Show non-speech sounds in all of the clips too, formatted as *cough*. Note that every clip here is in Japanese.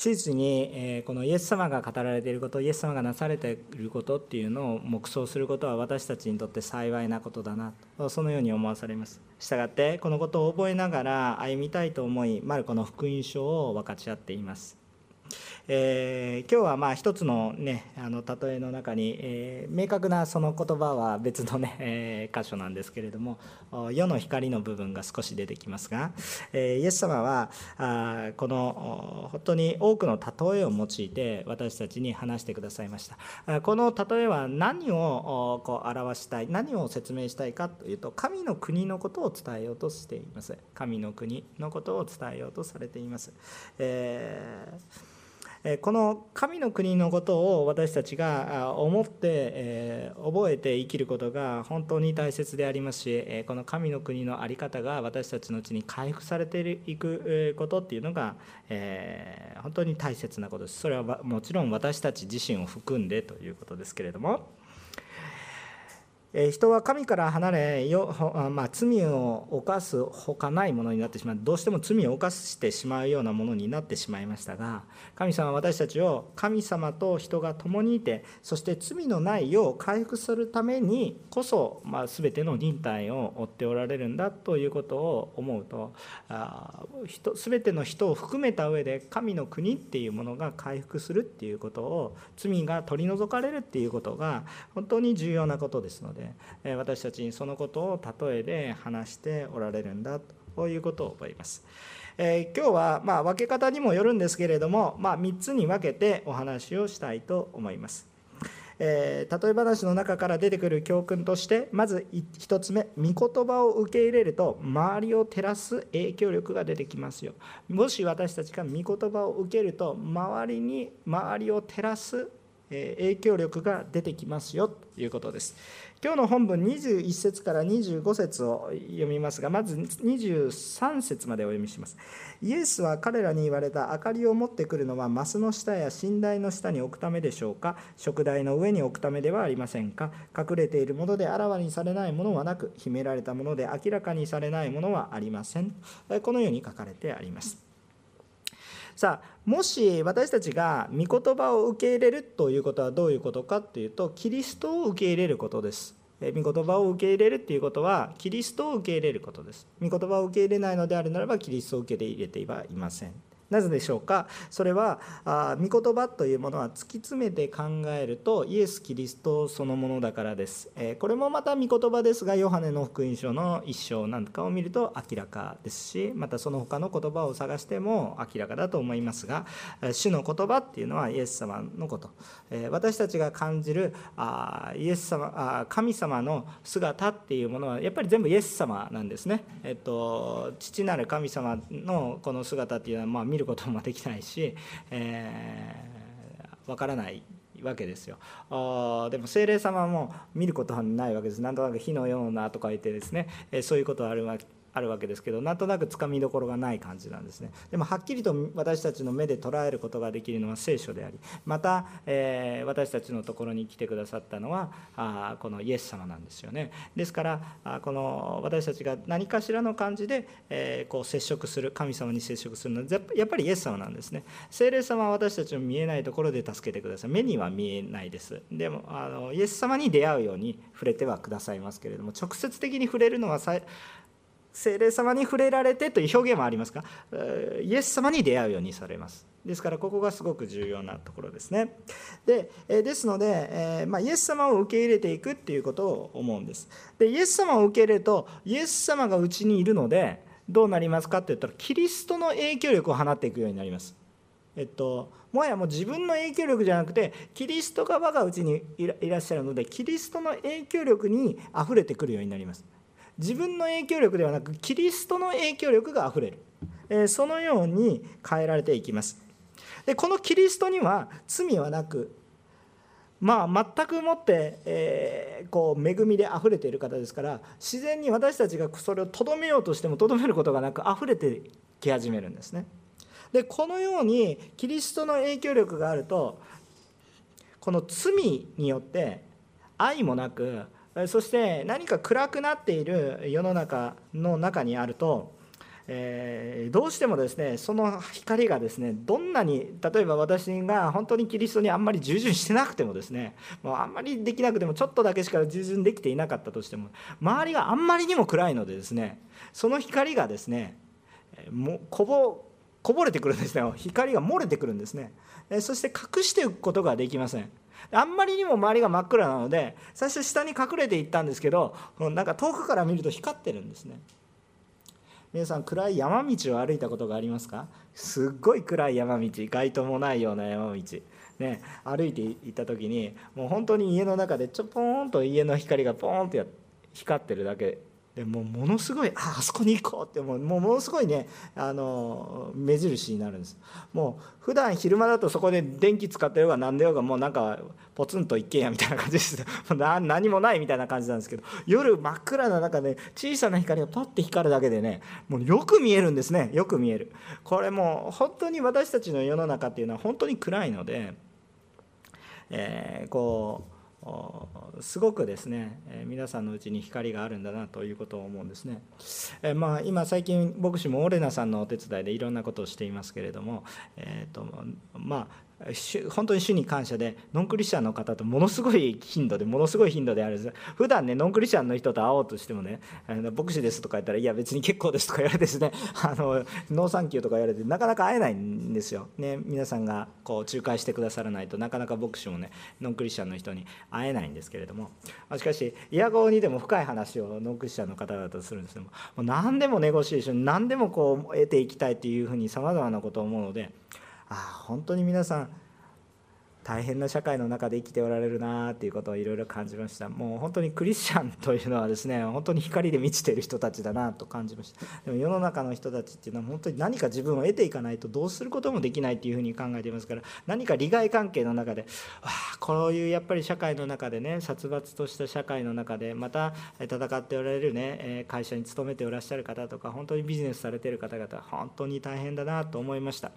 史実にこのイエス様が語られていることイエス様がなされていることっていうのを黙想することは私たちにとって幸いなことだなとそのように思わされます。したがってこのことを覚えながら歩みたいと思いマルコの福音書を分かち合っています。えー、今日はまあ一つの,、ね、あの例えの中に、えー、明確なその言葉は別のね、*laughs* えー、箇所なんですけれども世の光の部分が少し出てきますが、えイエス様はあこの本当に多くの例えを用いて私たちに話してくださいました。この例えは何をこう表したい何を説明したいかというと神の国のことを伝えようとしています。神の国のことを伝えようとされています、えーこの神の国のことを私たちが思って覚えて生きることが本当に大切でありますしこの神の国の在り方が私たちのうちに回復されていくことっていうのが本当に大切なことです。それはもちろん私たち自身を含んでということですけれども。人は神から離れよ、まあ、罪を犯すほかないものになってしまうどうしても罪を犯してしまうようなものになってしまいましたが神様は私たちを神様と人が共にいてそして罪のない世を回復するためにこそ、まあ、全ての忍耐を追っておられるんだということを思うとあ人全ての人を含めた上で神の国っていうものが回復するっていうことを罪が取り除かれるっていうことが本当に重要なことですので。で私たちにそのことを例えで話しておられるんだということを覚えます。えー、今日はま分け方にもよるんですけれども、まあ、3つに分けてお話をしたいと思います。えー、例え話の中から出てくる教訓としてまず1つ目御言葉を受け入れると周りを照らす影響力が出てきますよもし私たちが御言葉を受けると周りに周りを照らす影響力が出てきますよということです今日の本文21節から25節を読みますがまず23節までお読みします。イエスは彼らに言われた明かりを持ってくるのはマスの下や寝台の下に置くためでしょうか？食台の上に置くためではありませんか？隠れているものであらわにされないものはなく秘められたもので明らかにされないものはありません。このように書かれてあります。さあもし私たちが御言葉を受け入れるということはどういうことかっていうとキリストを受け入れることです。御言葉を受け入れるっていうことはキリストを受け入れることです。御言葉を受け入れないのであるならばキリストを受け入れてはいません。なぜでしょうか？それはあ御言葉というものは突き詰めて考えるとイエス・キリストそのものだからです、えこれもまた御言葉ですがヨハネの福音書の一章なんかを見ると明らかですしまたその他の言葉を探しても明らかだと思いますが主の言葉っていうのはイエス様のこと、え私たちが感じるあイエス様あ神様の姿っていうものはやっぱり全部イエス様なんですね、えっと、父なる神様のこの姿っていうのはまあ見ることもできないし、えー、分からないわけですよ。あでも精霊様も見ることはないわけです。なんとなく火のようなとか言ってですね、えそういうことはあるわけあるわけですけどなんとなくつかみどころがない感じなんですね。でもはっきりと私たちの目で捉えることができるのは聖書でありまた、えー、私たちのところに来てくださったのはあこのイエス様なんですよね。ですからあこの私たちが何かしらの感じで、えー、こう接触する神様に接触するのはやっぱりイエス様なんですね。聖霊様は私たちの見えないところで助けてください。目には見えないです。でもあのイエス様に出会うように触れてはくださいますけれども直接的に触れるのは精霊様に触れられてという表現もありますがイエス様に出会うようにされます。ですからここがすごく重要なところですね。でですので、まあ、イエス様を受け入れていくっていうことを思うんです。でイエス様を受け入れるとイエス様がうちにいるのでどうなりますかって言ったらキリストの影響力を放っていくようになります。えっと、もはやもう自分の影響力じゃなくてキリストが我がうちにいらっしゃるのでキリストの影響力にあふれてくるようになります。自分の影響力ではなくキリストの影響力があふれる、えそのように変えられていきます。でこのキリストには罪はなくまあ全くもって、えー、こう恵みであふれている方ですから自然に私たちがそれをとどめようとしてもとどめることがなくあふれてき始めるんですね。でこのようにキリストの影響力があるとこの罪によって愛もなくそして何か暗くなっている世の中の中にあるとえー、どうしてもですねその光がですねどんなに例えば私が本当にキリストにあんまり従順してなくてもですねもうあんまりできなくてもちょっとだけしか従順できていなかったとしても周りがあんまりにも暗いのでですねその光がですねもうこぼこぼれてくるんですね光が漏れてくるんですね。そして隠していくことができません。あんまりにも周りが真っ暗なので最初下に隠れていったんですけどなんか遠くから見ると光ってるんですね。皆さん暗い山道を歩いたことがありますか？すっごい暗い山道街灯もないような山道。ね歩いていった時にもう本当に家の中でちょぽーんと家の光がポーンって光ってるだけでもうものすごいああそこに行こうってもうものすごいねあの目印になるんです。もう普段昼間だとそこで電気使ってようが何でようがもうなんかポツンと一軒家みたいな感じです。*laughs* 何もないみたいな感じなんですけど夜真っ暗な中で小さな光がパッて光るだけでねもうよく見えるんですね。よく見える。これもう本当に私たちの世の中っていうのは本当に暗いので、えー、こうすごくですね皆さんのうちに光があるんだなということを思うんですね。えまあ、今最近牧師もオレナさんのお手伝いでいろんなことをしていますけれども、えーとまあ、本当に主に感謝でノンクリスチャンの方とものすごい頻度でものすごい頻度であるんです普段ねノンクリスチャンの人と会おうとしてもね「牧師です」とか言ったら「いや別に結構です」とか言われてですね「*laughs* あのノーサンキュー」とか言われてなかなか会えないんですよ。ね、皆さんがこう仲介してくださらないとなかなか牧師もねノンクリスチャンの人に会えないんですけれどもしかしイヤゴにでも深い話をノンクリスチャンの方々とするんですけどももう何でもネゴシエーション何でもこう得ていきたいっていうふうにさまざまなことを思うのであ本当に皆さん大変な社会の中で生きておられるなっていうことをいろいろ感じました。もう本当にクリスチャンというのはですね本当に光で満ちている人たちだなと感じました。でも世の中の人たちっていうのは本当に何か自分を得ていかないとどうすることもできないっていうふうに考えていますから何か利害関係の中でわあこういうやっぱり社会の中でね殺伐とした社会の中でまた戦っておられるね会社に勤めておらっしゃる方とか本当にビジネスされてる方々本当に大変だなと思いました。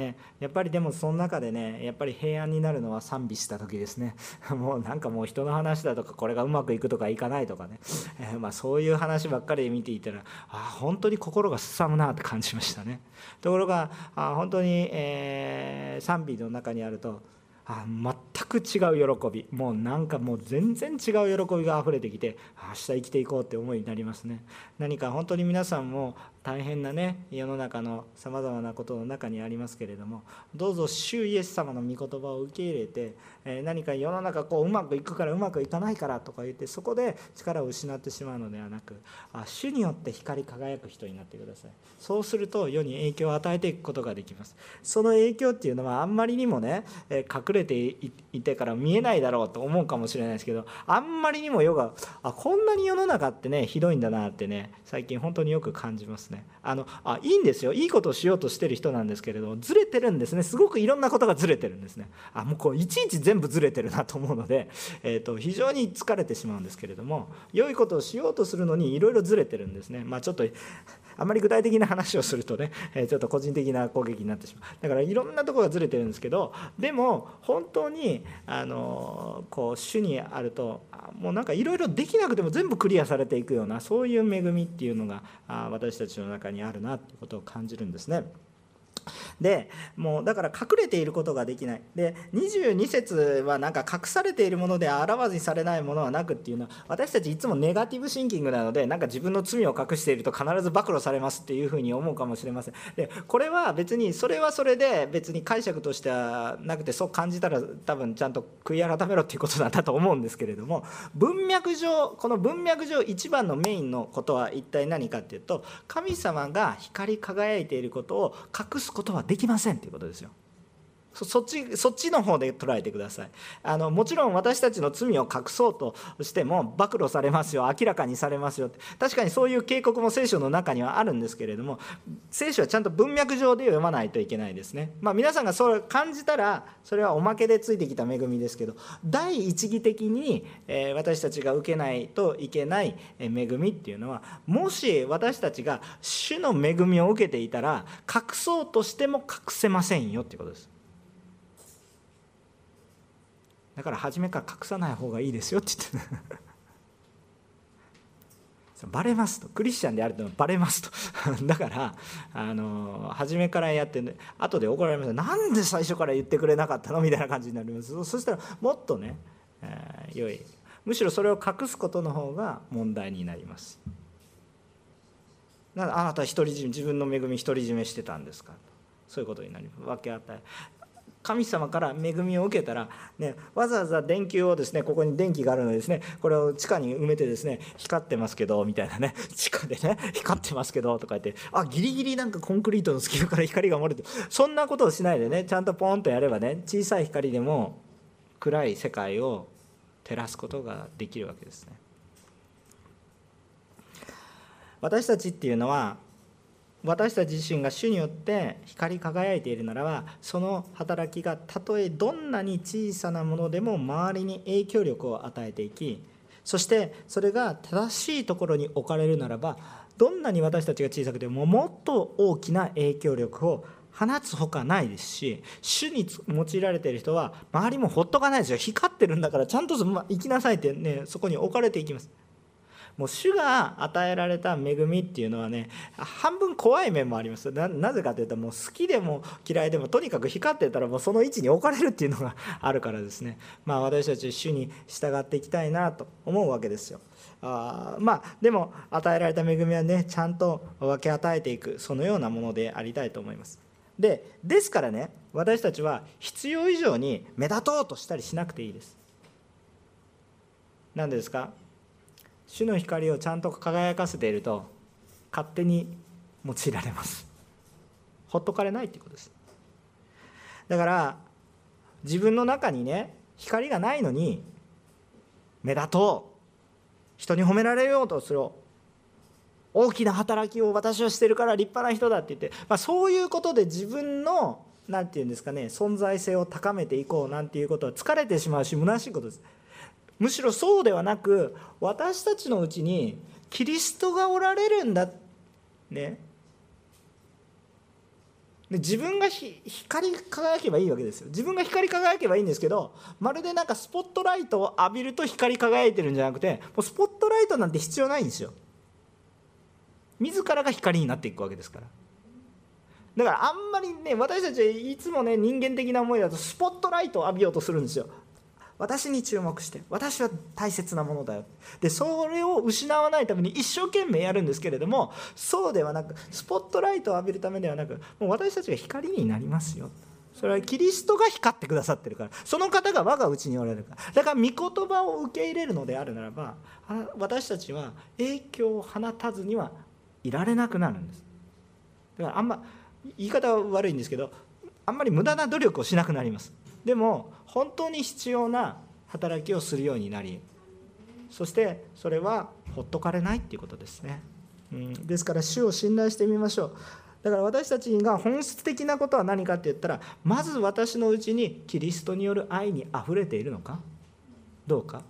ねやっぱりでもその中でねやっぱり平安になるのは賛美した時ですね。*laughs* もうなんかもう人の話だとかこれがうまくいくとかいかないとかね、*laughs* えー、まあ、そういう話ばっかり見ていたらあ本当に心がすさむなって感じましたね。*laughs* ところがあ本当に、えー、賛美の中にあるとあ全く違う喜び。もうなんかもう全然違う喜びがあふれてきて明日生きていこうって思いになりますね。何か本当に皆さんも大変なね世の中のさまざまなことの中にありますけれどもどうぞ主イエス様の御言葉を受け入れて、え何か世の中こううまくいくからうまくいかないからとか言ってそこで力を失ってしまうのではなくあ主によって光り輝く人になってください。そうすると世に影響を与えていくことができます。その影響っていうのはあんまりにもね隠れていてから見えないだろうと思うかもしれないですけどあんまりにも世があこんなに世の中ってねひどいんだなってね最近本当によく感じますね。あのあいいんですよ。いいことをしようとしてる人なんですけれどずれてるんですね。すごくいろんなことがずれてるんですね。あもうこういちいち全部ずれてるなと思うので、えーと、非常に疲れてしまうんですけれども良いことをしようとするのにいろいろずれてるんですね。まあちょっとあまり具体的な話をするとね、*laughs* えちょっと個人的な攻撃になってしまうだからいろんなところがずれてるんですけどでも本当にあのこう主にあるともうなんかいろいろできなくても全部クリアされていくようなそういう恵みっていうのが私たちの中にあるなっていうことを感じるんですね。でもうだから隠れていることができない。で22節はなんか隠されているものであらわにされないものはなくっていうのは私たちいつもネガティブシンキングなのでなんか自分の罪を隠していると必ず暴露されますっていうふうに思うかもしれません。でこれは別にそれはそれで別に解釈としてはなくてそう感じたら多分ちゃんと悔い改めろっていうことなんだと思うんですけれども文脈上この文脈上一番のメインのことは一体何かっていうと神様が光り輝いていることを隠すことはできませんということですよ。そっちそっちの方で捉えてください。あのもちろん私たちの罪を隠そうとしても暴露されますよ明らかにされますよって。確かにそういう警告も聖書の中にはあるんですけれども聖書はちゃんと文脈上で読まないといけないですね、まあ、皆さんがそれ感じたらそれはおまけでついてきた恵みですけど第一義的に、え私たちが受けないといけない恵みっていうのはもし私たちが主の恵みを受けていたら隠そうとしても隠せませんよっていうことです。だから初めから隠さない方がいいですよって言って *laughs* バレますと。クリスチャンであるとバレますと。*laughs* だからあの初めからやって後で怒られます。なんで最初から言ってくれなかったの？みたいな感じになります。そしたらもっとね、えー、良い。むしろそれを隠すことの方が問題になります。あなた独り占め自分の恵み独り占めしてたんですか？そういうことになります。分け与え。神様から恵みを受けたら、ね、わざわざ電球をですねここに電気があるのでですねこれを地下に埋めてですね光ってますけどみたいなね *laughs* 地下でね光ってますけどとか言ってあギリギリなんかコンクリートの隙間から *laughs* 光が漏れてそんなことをしないでねちゃんとポンとやればね小さい光でも暗い世界を照らすことができるわけですね。私たちっていうのは私たち自身が主によって光り輝いているならばその働きがたとえどんなに小さなものでも周りに影響力を与えていきそしてそれが正しいところに置かれるならばどんなに私たちが小さくてももっと大きな影響力を放つほかないですし主に用いられている人は周りもほっとかないですよ。光ってるんだからちゃんと行きなさいってねそこに置かれていきます。もう主が与えられた恵みっていうのはね半分怖い面もあります。なぜかというともう好きでも嫌いでもとにかく光ってたらもうその位置に置かれるっていうのがあるからですね。*laughs* まあ私たち主に従っていきたいなと思うわけですよ。あまあでも与えられた恵みはねちゃんと分け与えていくそのようなものでありたいと思います。でですからね私たちは必要以上に目立とうとしたりしなくていいです。何ですか？主の光をちゃんと輝かせていると勝手に用いられます。ほっとかれないっていうことです。だから自分の中にね光がないのに目立とう。人に褒められようとする。大きな働きを私はしてるから立派な人だって言って、まあ、そういうことで自分の何て言うんですかね存在性を高めていこうなんていうことは疲れてしまうし虚しいことです。むしろそうではなく私たちのうちにキリストがおられるんだ。ね。で自分が光り輝けばいいわけですよ。自分が光り輝けばいいんですけどまるでなんかスポットライトを浴びると光り輝いてるんじゃなくてもうスポットライトなんて必要ないんですよ。自らが光になっていくわけですから。だからあんまりね私たちはいつもね人間的な思いだとスポットライトを浴びようとするんですよ。私に注目して私は大切なものだよ。でそれを失わないために一生懸命やるんですけれどもそうではなくスポットライトを浴びるためではなくもう私たちが光になりますよ。それはキリストが光ってくださってるから。その方が我が内におられるから。だから御言葉を受け入れるのであるならば私たちは影響を放たずにはいられなくなるんです。だからあんま言い方は悪いんですけどあんまり無駄な努力をしなくなります。でも本当に必要な働きをするようになりそしてそれはほっとかれないっていうことですね、うん、ですから主を信頼してみましょう。だから私たちが本質的なことは何かって言ったらまず私のうちにキリストによる愛にあふれているのかどうか。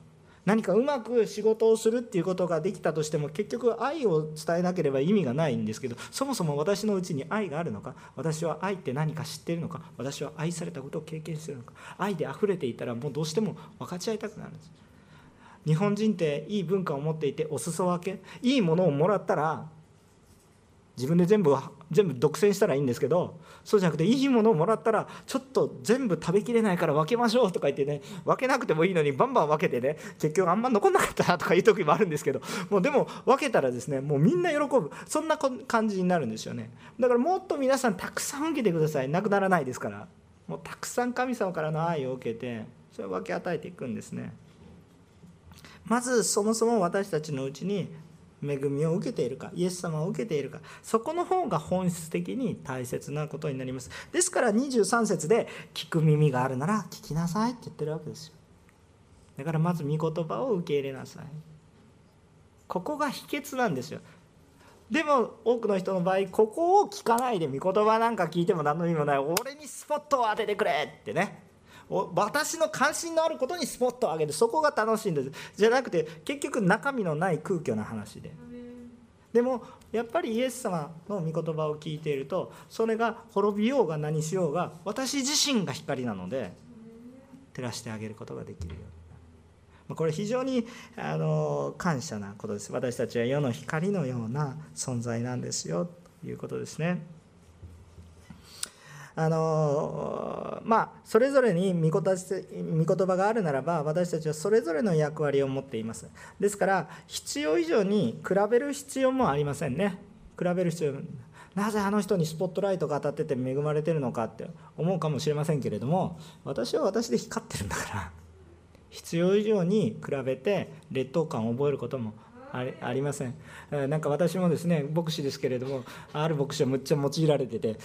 何かうまく仕事をするっていうことができたとしても結局愛を伝えなければ意味がないんですけどそもそも私のうちに愛があるのか私は愛って何か知ってるのか私は愛されたことを経験してるのか愛で溢れていたらもうどうしても分かち合いたくなるんです。日本人っていい文化を持っていてお裾分けいいものをもらったら自分で全部全部独占したらいいんですけどそうじゃなくていいものをもらったらちょっと全部食べきれないから分けましょうとか言ってね分けなくてもいいのにバンバン分けてね結局あんま残んなかったなとかいう時もあるんですけどもうでも分けたらですねもうみんな喜ぶ。そんな感じになるんですよね。だからもっと皆さんたくさん受けてください。なくならないですから。もうたくさん神様からの愛を受けてそれを分け与えていくんですね。まずそもそも私たちのうちに恵みを受けているかイエス様を受けているかそこの方が本質的に大切なことになります。ですから23節で「聞く耳があるなら聞きなさい」って言ってるわけですよ。だからまず御言葉を受け入れなさい。ここが秘訣なんですよ。でも多くの人の場合ここを聞かないで御言葉なんか聞いても何の意味もない。俺にスポットを当ててくれってね。私の関心のあることにスポットを上げる。そこが楽しいんです。じゃなくて結局中身のない空虚な話で。でもやっぱりイエス様の御言葉を聞いているとそれが滅びようが何しようが私自身が光なので照らしてあげることができるようにこれ非常にあの感謝なことです。私たちは世の光のような存在なんですよ。ということですね。あのまあそれぞれに御言葉があるならば私たちはそれぞれの役割を持っています。ですから必要以上に比べる必要もありませんね。比べる必要。なぜあの人にスポットライトが当たってて恵まれてるのかって思うかもしれませんけれども私は私で光ってるんだから。必要以上に比べて劣等感を覚えることもありませんなんか私もですね牧師ですけれどもある牧師はむっちゃ用いられてていや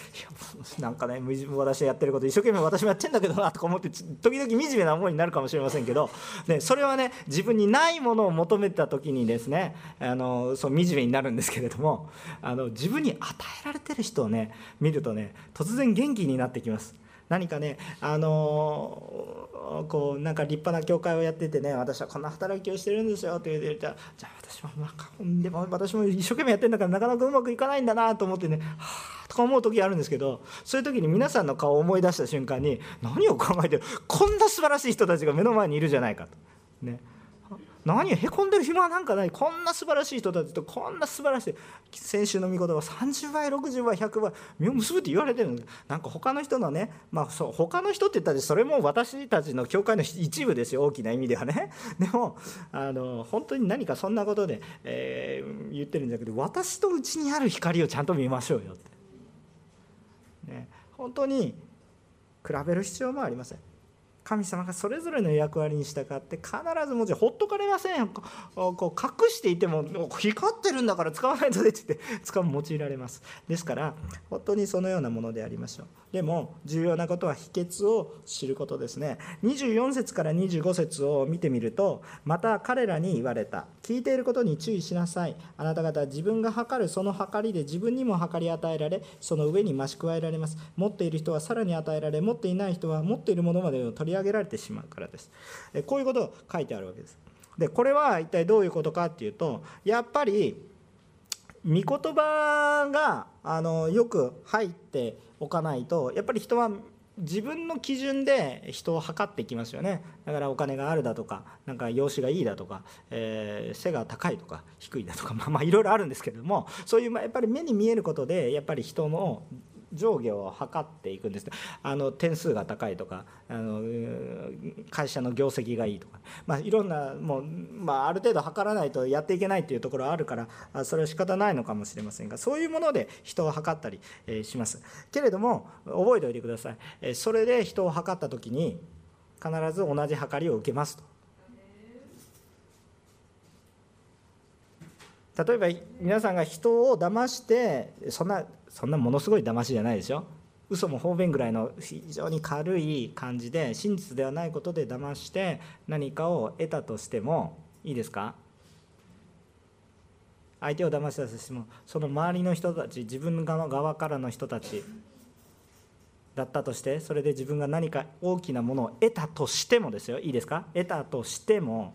なんかね私やってること一生懸命私もやってんだけどなとか思って時々惨めな思いになるかもしれませんけど、ね、それはね自分にないものを求めた時にですねあのそう惨めになるんですけれどもあの自分に与えられてる人をね見るとね突然元気になってきます。何かねあのこうなんか立派な教会をやっててね私はこんな働きをしてるんですよって言ってじゃあ私もなんかでも私も一生懸命やってるんだからなかなかうまくいかないんだなと思ってねはあとか思う時あるんですけどそういう時に皆さんの顔を思い出した瞬間に何を考えてるこんな素晴らしい人たちが目の前にいるじゃないかと。ね何へこんでる暇なんかない。こんな素晴らしい人たちとこんな素晴らしい先週の御言葉30倍60倍100倍実を結ぶって言われてるんでなんか他の人のねまあそう他の人って言ったらそれも私たちの教会の一部ですよ。大きな意味ではね。*laughs* でもあの本当に何かそんなことで、えー、言ってるんだけど私とうちにある光をちゃんと見ましょうよって、ね、本当に比べる必要もありません。神様がそれぞれの役割に従って必ずもちほっとかれません。こう隠していても光ってるんだから使わないとでって言って使う用いられます。ですから本当にそのようなものでありましょう。でも重要なことは秘訣を知ることですね。24節から25節を見てみるとまた彼らに言われた。聞いていることに注意しなさい。あなた方は自分が測るその測りで自分にも測り与えられその上に増し加えられます。持っている人はさらに与えられ持っていない人は持っているものまでを取り上げられてしまうからです。こういうことを書いてあるわけです。でこれは一体どういうことかっていうとやっぱり御言葉があのよく入っておかないとやっぱり人は自分の基準で人を測っていきますよね。だからお金があるだとかなんか容姿がいいだとか、えー、背が高いとか低いだとかまあまあいろいろあるんですけれどもそういうやっぱり目に見えることでやっぱり人の上下を測っていくんです。あの点数が高いとかあの会社の業績がいいとか、まあ、いろんなもう、まあ、ある程度測らないとやっていけないっていうところはあるからそれは仕方ないのかもしれませんがそういうもので人を測ったりします。けれども覚えておいてください。それで人を測った時に必ず同じ測りを受けますと。例えば皆さんが人を騙してそんなそんなものすごい騙しじゃないでしょ？嘘も方便ぐらいの非常に軽い感じで真実ではないことで騙して何かを得たとしてもいいですか？相手を騙したとしてもその周りの人たち自分側側からの人たちだったとしてそれで自分が何か大きなものを得たとしてもですよ。いいですか？得たとしても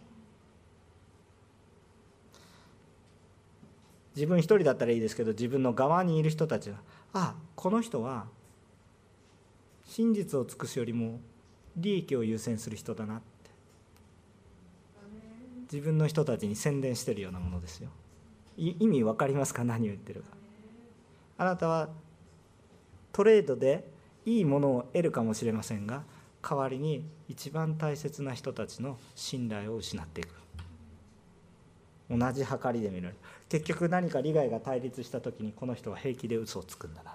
自分一人だったらいいですけど自分の側にいる人たちがあこの人は真実を尽くすよりも利益を優先する人だなって。自分の人たちに宣伝してるようなものですよ。意味分かりますか？何を言ってるか。あなたはトレードでいいものを得るかもしれませんが代わりに一番大切な人たちの信頼を失っていく。同じ計りで見られる。結局何か利害が対立した時にこの人は平気で嘘をつくんだな。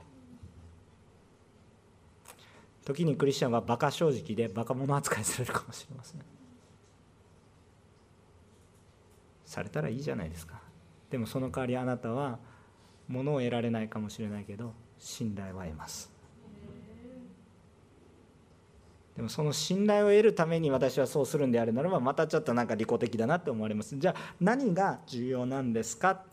時にクリスチャンは馬鹿正直で馬鹿者扱いされるかもしれません。されたらいいじゃないですか。でもその代わりあなたは物を得られないかもしれないけど信頼は得ます。でもその信頼を得るために私はそうするんであるならばまたちょっとなんか利己的だなって思われます。じゃあ何が重要なんですか？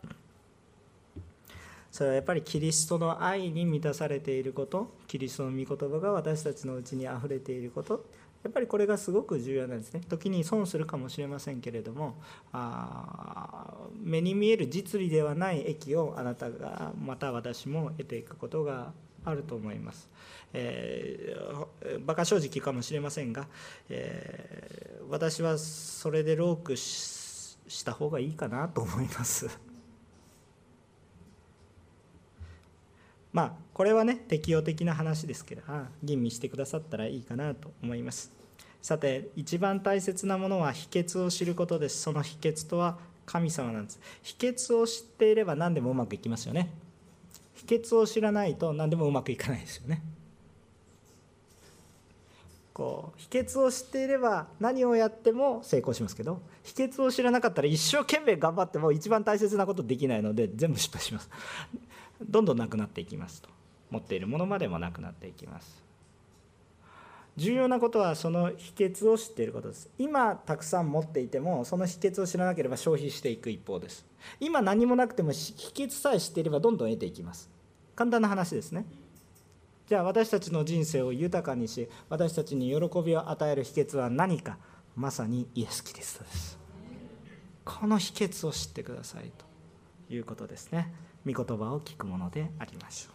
それはやっぱりキリストの愛に満たされていることキリストの御言葉が私たちのうちにあふれていること。やっぱりこれがすごく重要なんですね。時に損するかもしれませんけれどもあ目に見える実利ではない益をあなたがまた私も得ていくことがあると思います。えー、馬鹿正直かもしれませんが、えー、私はそれでロークした方がいいかなと思います。*laughs* まあこれはね適用的な話ですけど吟味してくださったらいいかなと思います。さて一番大切なものは秘訣を知ることです。その秘訣とは神様なんです。秘訣を知っていれば何でもうまくいきますよね。秘訣を知らないと何でもうまくいかないですよね。こう秘訣を知っていれば何をやっても成功しますけど秘訣を知らなかったら一生懸命頑張っても一番大切なことできないので全部失敗します。どんどんなくなっていきますと。持っているものまでもなくなっていきます。重要なことはその秘訣を知っていることです。今たくさん持っていてもその秘訣を知らなければ消費していく一方です。今何もなくても秘訣さえ知っていればどんどん得ていきます。簡単な話ですね。じゃあ私たちの人生を豊かにし私たちに喜びを与える秘訣は何か？まさにイエス・キリストです。この秘訣を知ってくださいということですね。御言葉を聞くものでありましょう。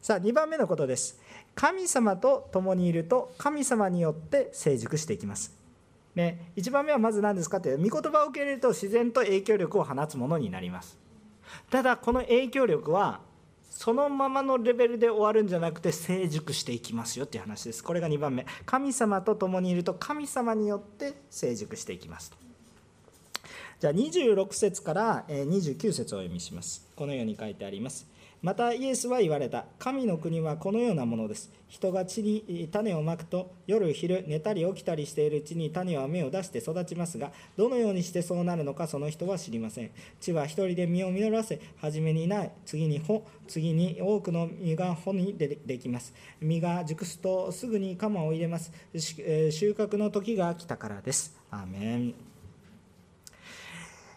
さあ2番目のことです。神様と共にいると神様によって成熟していきます。ね、1番目はまず何ですかって御言葉を受け入れると自然と影響力を放つものになります。ただこの影響力はそのままのレベルで終わるんじゃなくて成熟していきますよっていう話です。これが2番目。神様と共にいると神様によって成熟していきます。じゃあ26節から29節をお読みします。このように書いてあります。またイエスは言われた。神の国はこのようなものです。人が地に種をまくと夜昼寝たり起きたりしているうちに種は芽を出して育ちますがどのようにしてそうなるのかその人は知りません。地は一人で実を実らせ初めにない。次に穂次に多くの実が穂にでできます。実が熟すとすぐに鎌を入れます。収穫の時が来たからです。アーメン。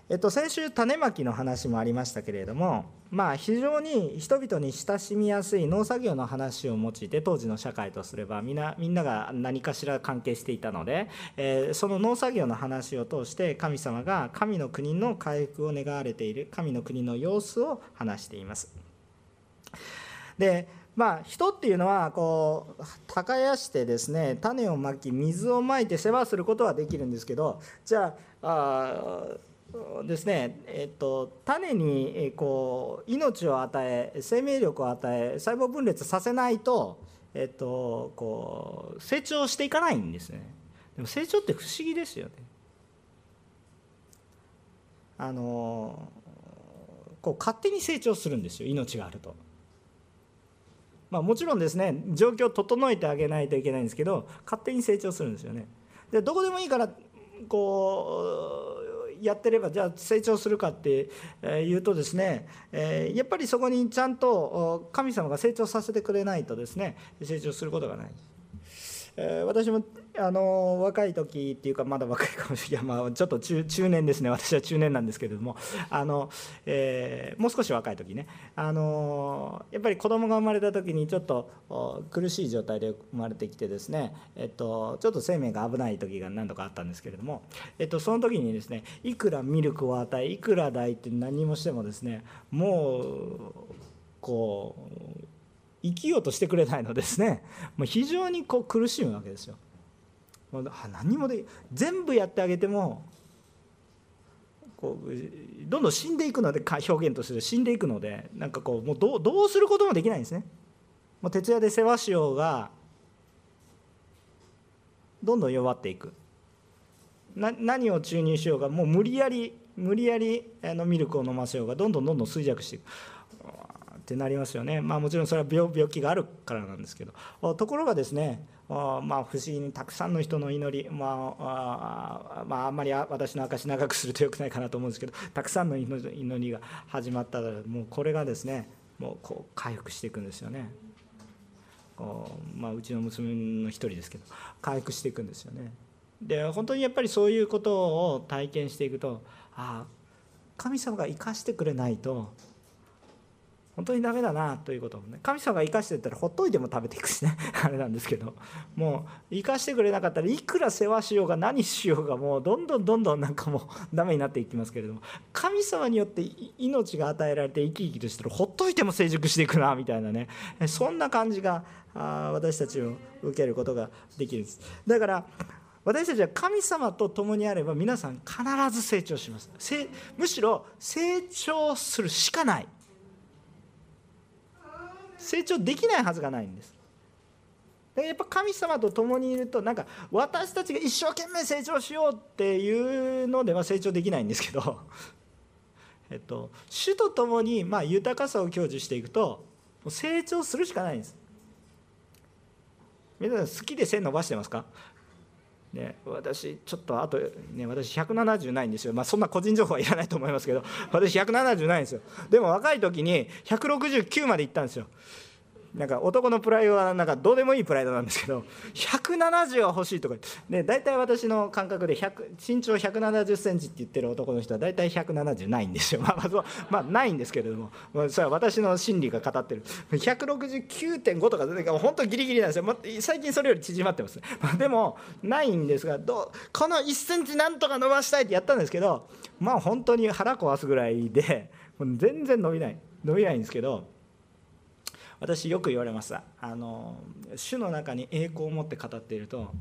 えっと、先週種まきの話もありましたけれども、まあ、非常に人々に親しみやすい農作業の話を用いて当時の社会とすればみんなみんなが何かしら関係していたので、えー、その農作業の話を通して神様が神の国の回復を願われている神の国の様子を話しています。でまあ、人っていうのはこう耕してですね種をまき水をまいて世話することはできるんですけどじゃああですね、えっと、種にこう命を与え生命力を与え細胞分裂させないと、えっと、こう成長していかないんですねでも成長って不思議ですよねあのこう勝手に成長するんですよ命があると。まあ、もちろんですね状況を整えてあげないといけないんですけど勝手に成長するんですよね。でどこでもいいからこうやってればじゃあ成長するかっていうとですねやっぱりそこにちゃんと神様が成長させてくれないとですね成長することがない。私もあの若い時っていうかまだ若いかもしれない、まあ、ちょっと中年ですね。私は中年なんですけれども。あの、えー、もう少し若い時ね。あのやっぱり子供が生まれた時にちょっと苦しい状態で生まれてきてですね、えっと、ちょっと生命が危ない時が何度かあったんですけれども、えっと、その時にですねいくらミルクを与えいくら抱いて何もしてもですねもうこう生きようとしてくれないのですね。もう非常にこう苦しむわけですよ。もう何もで全部やってあげてもこうどんどん死んでいくので表現として死んでいくのでなんかこうもうどうどうすることもできないんですね。もう徹夜で世話しようがどんどん弱っていく。な何を注入しようがもう無理やり無理やりあのミルクを飲ませようがどんどんどんどん衰弱していく。ってなりますよね、まあ、もちろんそれは病病気があるからなんですけど。ところがですねまあ、不思議にたくさんの人の祈り、まああまあ、あんまり私の証長くするとよくないかなと思うんですけどたくさんの祈りが始まったらもうこれがですねもうこう回復していくんですよね。まあ、うちの娘の一人ですけど回復していくんですよね。で本当にやっぱりそういうことを体験していくとああ神様が生かしてくれないと本当にダメだなということをね神様が生かしてたらほっといても食べていくしね。*laughs* あれなんですけど。もう生かしてくれなかったらいくら世話しようが何しようがもうどんどんどんどんなんかもう *laughs* ダメになっていきますけれども。神様によって命が与えられて生き生きとしてるほっといても成熟していくなみたいなね。そんな感じが私たちを受けることができるんです。だから私たちは神様と共にあれば皆さん必ず成長します。むしろ成長するしかない。成長できないはずがないんです。やっぱ神様と共にいるとなんか私たちが一生懸命成長しようっていうのでは成長できないんですけど、*laughs* えっと、主と共にま豊かさを享受していくと成長するしかないんです。皆さん好きで線伸ばしてますか？ね、私、ちょっとあと、ね、私、170ないんですよ、まあ、そんな個人情報はいらないと思いますけど、私、170ないんですよ、でも若い時に169まで行ったんですよ。なんか男のプライドはなんかどうでもいいプライドなんですけど170は欲しいとか。で大体私の感覚で身長1 7 0センチって言ってる男の人は大体170ないんですよ。*laughs* まあ、まあ、まあ、ないんですけれども、まあ、それは私の心理が語ってる。169.5とか本当ギリギリなんですよ、まあ、最近それより縮まってます、*laughs* まあ、でもないんですがどこの1センチなんとか伸ばしたいってやったんですけどまあ本当に腹壊すぐらいで全然伸びない。伸びないんですけど私よく言われます。あの主の中に栄光を持って語っていると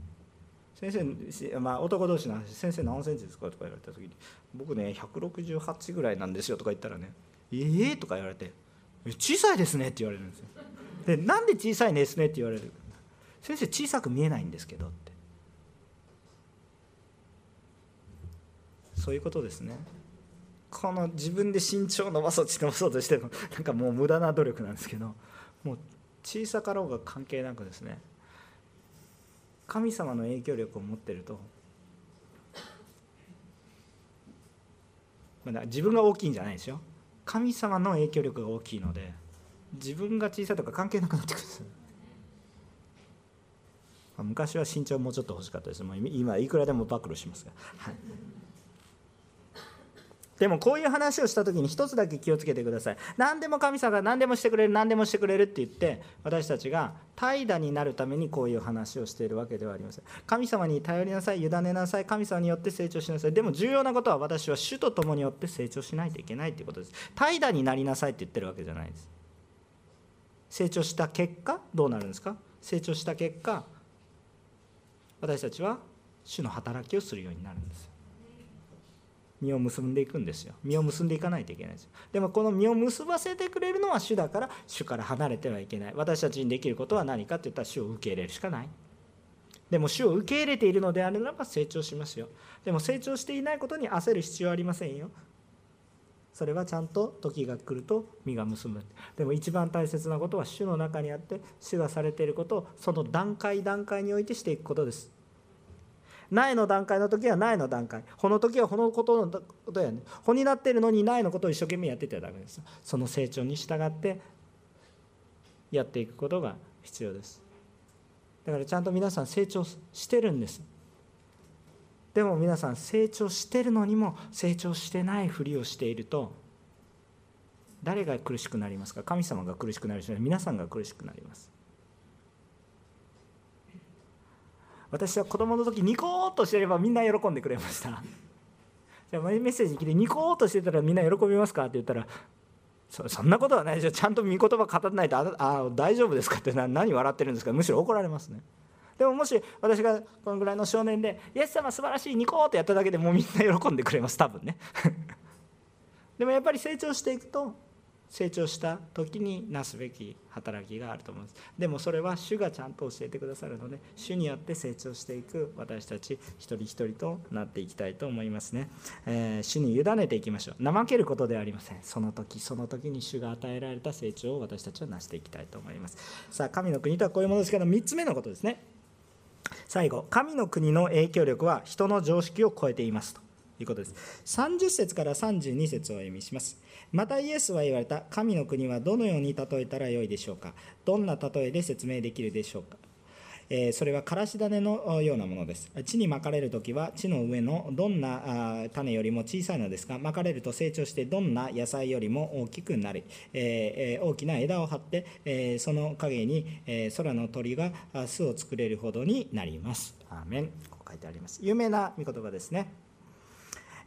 先生、まあ、男同士の話先生何センチですか？とか言われた時に僕ね168ぐらいなんですよとか言ったらねええー、とか言われて小さいですねって言われるんですよ。でなんで小さいですねって言われる？先生小さく見えないんですけどって。そういうことですね。この自分で身長伸ばそう伸ばそうとしてもなんかもう無駄な努力なんですけど。もう小さかろうが関係なくですね神様の影響力を持ってると自分が大きいんじゃないですよ。神様の影響力が大きいので自分が小さいとか関係なくなってくるんです昔は身長もうちょっと欲しかったです。もう今いくらでも暴露しますが、はい。でもこういう話をした時に一つだけ気をつけてください。何でも神様が何でもしてくれる何でもしてくれるって言って私たちが怠惰になるためにこういう話をしているわけではありません。神様に頼りなさい委ねなさい神様によって成長しなさい。でも重要なことは私は主と共によって成長しないといけないということです。怠惰になりなさいって言ってるわけじゃないです。成長した結果どうなるんですか？成長した結果私たちは主の働きをするようになるんです。実を結んでいくんですよ。実を結んでいかないといけないんですよ。でもこの実を結ばせてくれるのは主だから主から離れてはいけない。私たちにできることは何かって言ったら主を受け入れるしかない。でも主を受け入れているのであるならば成長しますよ。でも成長していないことに焦る必要はありませんよ。それはちゃんと時が来ると実が結ぶ。でも一番大切なことは主の中にあって主がされていることをその段階段階においてしていくことです。苗の段階の時は苗の段階。穂の時は穂のことのことやね。穂になってるのに苗のことを一生懸命やってたらダメです。その成長に従ってやっていくことが必要です。だからちゃんと皆さん成長してるんです。でも皆さん成長してるのにも成長してないふりをしていると誰が苦しくなりますか？神様が苦しくなるし皆さんが苦しくなります。私は子供の時ニコーっとしてればみんな喜んでくれました。*laughs* じゃあメッセージ聞いてニコーっとしてたらみんな喜びますか？って言ったらそそんなことはないでしょちゃんと御言葉語らないとああ大丈夫ですか？って何笑ってるんですか？むしろ怒られますね。でももし私がこのぐらいの少年で「イエス様素晴らしいニコー」ってやっただけでもうみんな喜んでくれます。多分ね。*laughs* でもやっぱり成長していくと成長した時になすべき働きがあると思います。でもそれは主がちゃんと教えてくださるので主によって成長していく私たち一人一人となっていきたいと思いますね、えー、主に委ねていきましょう。怠けることではありません。その時その時に主が与えられた成長を私たちは成していきたいと思います。さあ神の国とはこういうものですけど3つ目のことですね。最後神の国の影響力は人の常識を超えていますということです。30節から32節をお読みします。またイエスは言われた神の国はどのように例えたらよいでしょうか？どんな例えで説明できるでしょうか？えそれはからし種のようなものです。地にまかれるときは地の上のどんな種よりも小さいのですが、まかれると成長してどんな野菜よりも大きくなる。え大きな枝を張って、えその陰に、え空の鳥が巣を作れるほどになります。アーメン。こう書いてあります。有名な御言葉ですね。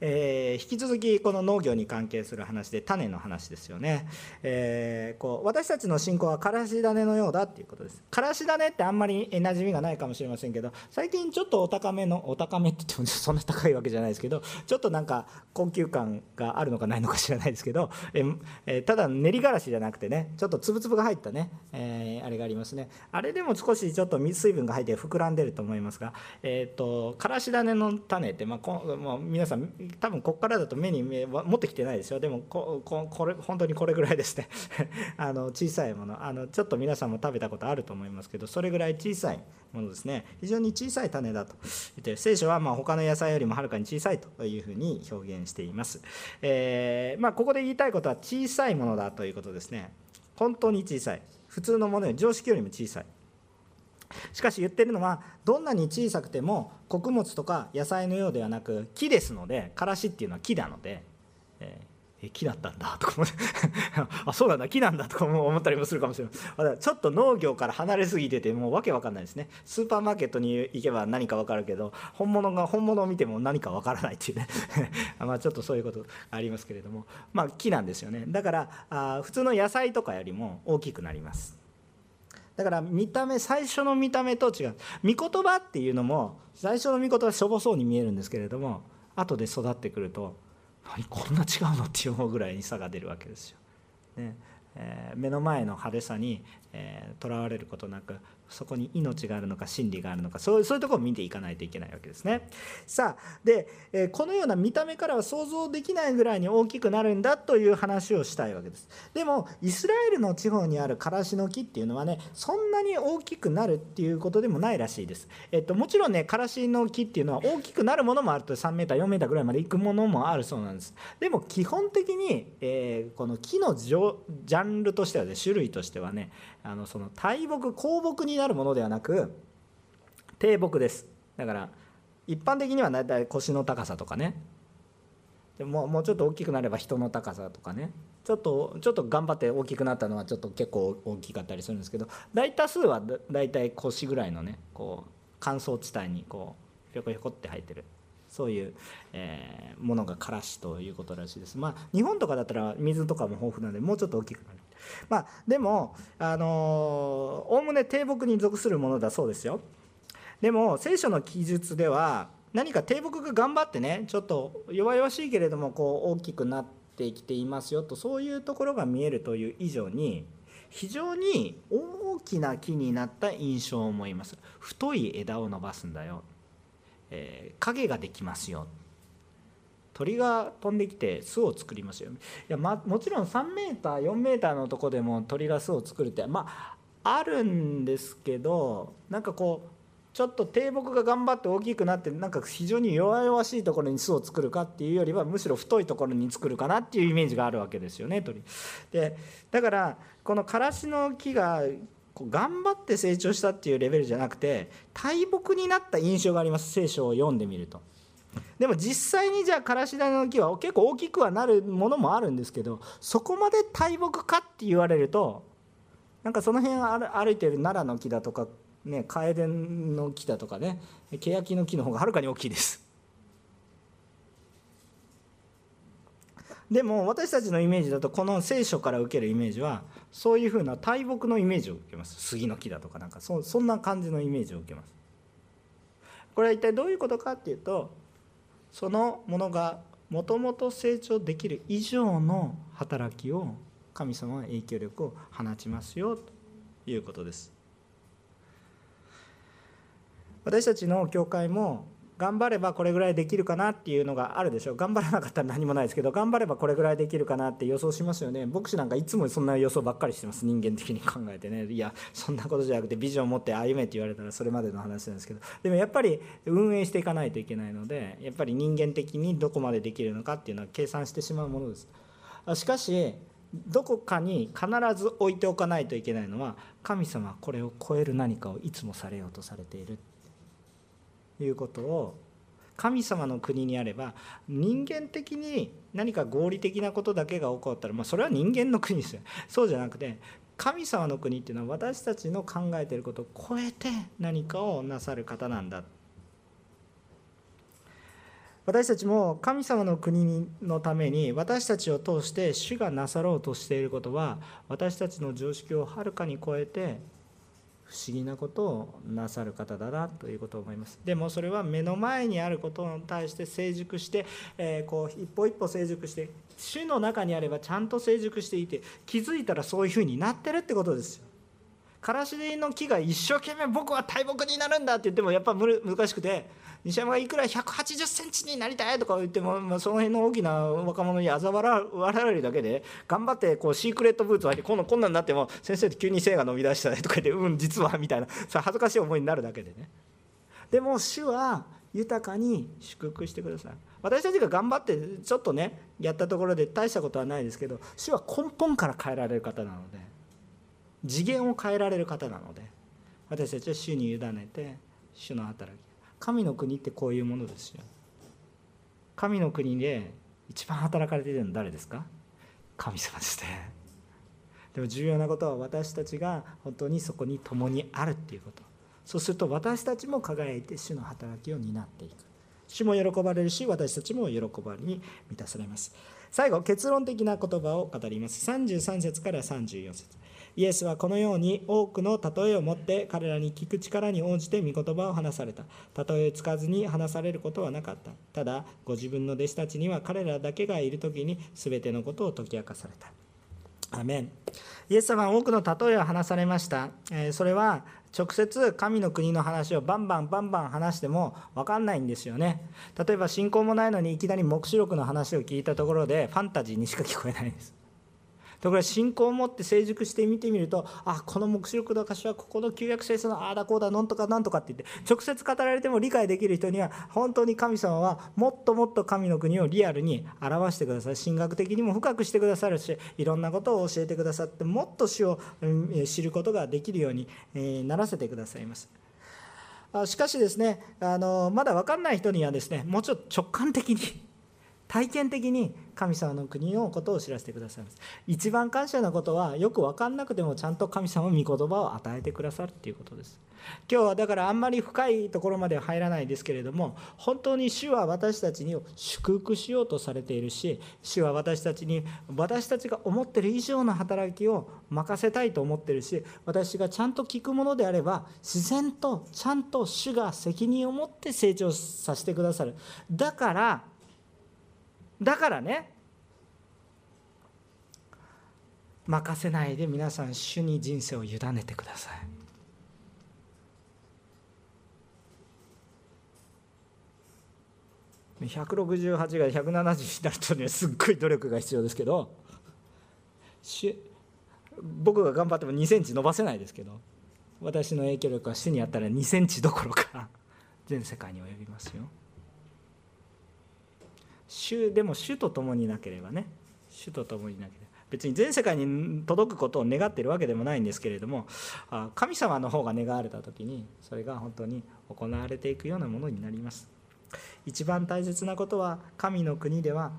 えー、引き続きこの農業に関係する話で種の話ですよね、えー、こう私たちの信仰はからし種のようだっていうことです。からし種ってあんまり馴染みがないかもしれませんけど最近ちょっとお高めのお高めって言ってもそんな高いわけじゃないですけどちょっとなんか高級感があるのかないのか知らないですけど、えー、ただ練りがらしじゃなくてねちょっと粒々が入ったね、えー、あれがありますね。あれでも少しちょっと水分が入って膨らんでると思いますがえっ、とからし種の種って、まあ、こまあ、皆さん多分ここからだと目に持ってきてないですよ。でもこここれ本当にこれぐらいですね。*laughs* あの小さいもの。あのちょっと皆さんも食べたことあると思いますけどそれぐらい小さいものですね。非常に小さい種だと。言って聖書はまあ他の野菜よりもはるかに小さいというふうに表現しています、えー、まあ、ここで言いたいことは小さいものだということですね。本当に小さい。普通のものより常識よりも小さい。しかし言ってるのはどんなに小さくても穀物とか野菜のようではなく木ですのでからしっていうのは木なので、えー、木だったんだとか思って。*laughs* あそうなんだ木なんだとか思ったりもするかもしれない。ちょっと農業から離れすぎててもうわけわかんないですね。スーパーマーケットに行けば何かわかるけど本物が本物を見ても何かわからないっていうね。*laughs* まあちょっとそういうことありますけれども。まあ木なんですよね。だからあ普通の野菜とかよりも大きくなります。だから見た目最初の見た目と違う御言葉っていうのも最初の御言葉しょぼそうに見えるんですけれども後で育ってくると何こんな違うのって思うぐらいに差が出るわけですよ。ねえー、目の前の派手さに、えー、われることなくそこに命があるのか真理があるのかそういうそういうとこを見ていかないといけないわけですね。さあで、えこのような見た目からは想像できないぐらいに大きくなるんだという話をしたいわけです。でもイスラエルの地方にあるからしの木っていうのはねそんなに大きくなるっていうことでもないらしいです。えっと、もちろんねからしの木っていうのは大きくなるものもあると 3m4m ぐらいまでいくものもあるそうなんです。でも基本的に、えー、この木のジャンルとしてはね種類としてはねあのその大木高木になるものではなく低木です。だから一般的には大体腰の高さとかね。でももうちょっと大きくなれば人の高さとかね。ちょっとちょっと頑張って大きくなったのはちょっと結構大きかったりするんですけど大多数は大体腰ぐらいのねこう乾燥地帯にこうひょこひょこって生えてる。そういう、えー、ものがからしということらしいです。まあ日本とかだったら水とかも豊富なのでもうちょっと大きくなる。まあ、でもおおむね低木に属するものだそうですよ。でも聖書の記述では何か低木が頑張ってねちょっと弱々しいけれどもこう大きくなってきていますよとそういうところが見えるという以上に非常に大きな木になった印象を思います。太い枝を伸ばすんだよ、えー、影ができますよ。鳥が飛んできて巣を作りますよいや、ま、もちろん3メーター4メーターのとこでも鳥が巣を作るってまああるんですけどなんかこうちょっと低木が頑張って大きくなってなんか非常に弱々しいところに巣を作るかっていうよりはむしろ太いところに作るかなっていうイメージがあるわけですよね鳥。でだからこのからしの木が頑張って成長したっていうレベルじゃなくて大木になった印象があります聖書を読んでみると。でも実際にじゃあからし種の木は結構大きくはなるものもあるんですけどそこまで大木かって言われるとなんかその辺歩いてる奈良の木だとかねカエデの木だとかね欅の木の方がはるかに大きいです。でも私たちのイメージだとこの聖書から受けるイメージはそういうふうな大木のイメージを受けます杉の木だとかなんかそそんな感じのイメージを受けますこれは一体どういうことかっていうとそのものがもともと成長できる以上の働きを神様は影響力を放ちますよということです。私たちの教会も頑張ればこれぐらいできるかなっていうのがあるでしょう。頑張らなかったら何もないですけど頑張ればこれぐらいできるかなって予想しますよね。牧師なんかいつもそんな予想ばっかりしてます人間的に考えてね。いやそんなことじゃなくてビジョンを持って歩めって言われたらそれまでの話なんですけど。でもやっぱり運営していかないといけないのでやっぱり人間的にどこまでできるのかっていうのは計算してしまうものです。しかしどこかに必ず置いておかないといけないのは神様はこれを超える何かをいつもされようとされている。いうことを神様の国にあれば人間的に何か合理的なことだけが起こったら、まあ、それは人間の国ですよ。そうじゃなくて神様の国っていうのは私たちの考えていることを超えて何かをなさる方なんだ。私たちも神様の国のために私たちを通して主がなさろうとしていることは私たちの常識をはるかに超えて不思議なことをなさる方だなということを思います。でもそれは目の前にあることに対して成熟して、えー、こう一歩一歩成熟して主の中にあればちゃんと成熟していて気づいたらそういうふうになってるってことですよ。からしの木が一生懸命僕は大木になるんだって言ってもやっぱ難しくて西山がいくら180センチになりたいとか言っても、まあ、その辺の大きな若者に嘲笑われるだけで頑張ってこうシークレットブーツを履いてこんなこんなんなっても先生って急に背が伸び出したねとか言ってうん実はみたいなさ恥ずかしい思いになるだけでね。でも主は豊かに祝福してください私たちが頑張ってちょっとねやったところで大したことはないですけど主は根本から変えられる方なので次元を変えられる方なので私たちは主に委ねて主の働き。神の国ってこういうものですよ。神の国で一番働かれているのは誰ですか？神様ですね。でも重要なことは私たちが本当にそこに共にあるっていうこと。そうすると私たちも輝いて主の働きを担っていく。主も喜ばれるし私たちも喜ばれに満たされます。最後結論的な言葉を語ります。33節から34節。イエスはこのように多くの例えを持って彼らに聞く力に応じて御言葉を話された。例えつかずに話されることはなかった。ただ、ご自分の弟子たちには彼らだけがいる時に全てのことを解き明かされた。アメンイエス様は多くの例えを話されました。それは直接神の国の話をバンバンバンバン話しても分かんないんですよね。例えば信仰もないのにいきなり黙示録の話を聞いたところでファンタジーにしか聞こえないです。ところが信仰を持って成熟して見てみるとあこの黙示録の歌詞はここの旧約聖書のああだこうだなんとかなんとかって言って直接語られても理解できる人には本当に神様はもっともっと神の国をリアルに表してください神学的にも深くしてくださるしいろんなことを教えてくださってもっと主を知ることができるようにならせてくださいます。しかしですねあのまだ分かんない人にはですねもうちょっと直感的に体験的に神様の国のことを知らせてくださいます。一番感謝なことはよく分かんなくてもちゃんと神様の御言葉を与えてくださるっていうことです。今日はだからあんまり深いところまでは入らないですけれども本当に主は私たちに祝福しようとされているし主は私たちに私たちが思ってる以上の働きを任せたいと思ってるし私がちゃんと聞くものであれば自然とちゃんと主が責任を持って成長させてくださる。だからだからね任せないで皆さん主に人生を委ねてください168が170になるとねすっごい努力が必要ですけど僕が頑張っても2センチ伸ばせないですけど私の影響力は主にあったら2センチどころか全世界に及びますよ。主でも主と共になければね。主と共になければ。別に全世界に届くことを願っているわけでもないんですけれども神様の方が願われた時にそれが本当に行われていくようなものになります。一番大切なことは神の国では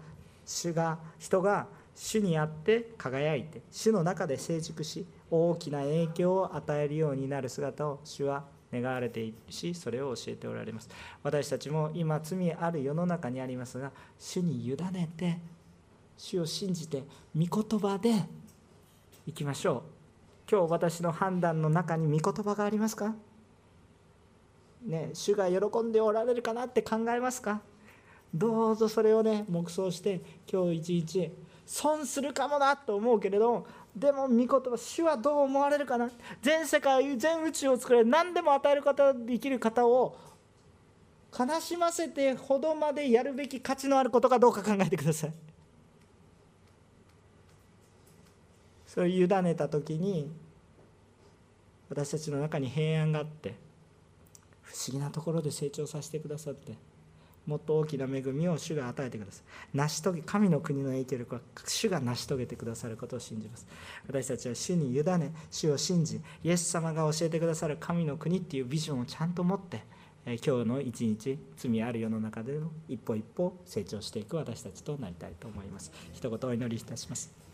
主が人が主にあって輝いて主の中で成熟し大きな影響を与えるようになる姿を主は願われているしそれを教えておられます。私たちも今罪ある世の中にありますが主に委ねて主を信じて御言葉でいきましょう。今日私の判断の中に御言葉がありますか？ね主が喜んでおられるかなって考えますか？どうぞそれをね黙想して今日一日損するかもなと思うけれどでも御言葉主はどう思われるかな？全世界全宇宙を作れ何でも与える方できる方を悲しませてほどまでやるべき価値のあることかどうか考えてください。それを委ねた時に私たちの中に平安があって不思議なところで成長させてくださってもっと大きな恵みを主が与えてください。成し遂げ神の国の影響力は主が成し遂げてくださることを信じます。私たちは主に委ね主を信じイエス様が教えてくださる神の国っていうビジョンをちゃんと持って今日の一日罪ある世の中での一歩一歩成長していく私たちとなりたいと思います。一言お祈りいたします。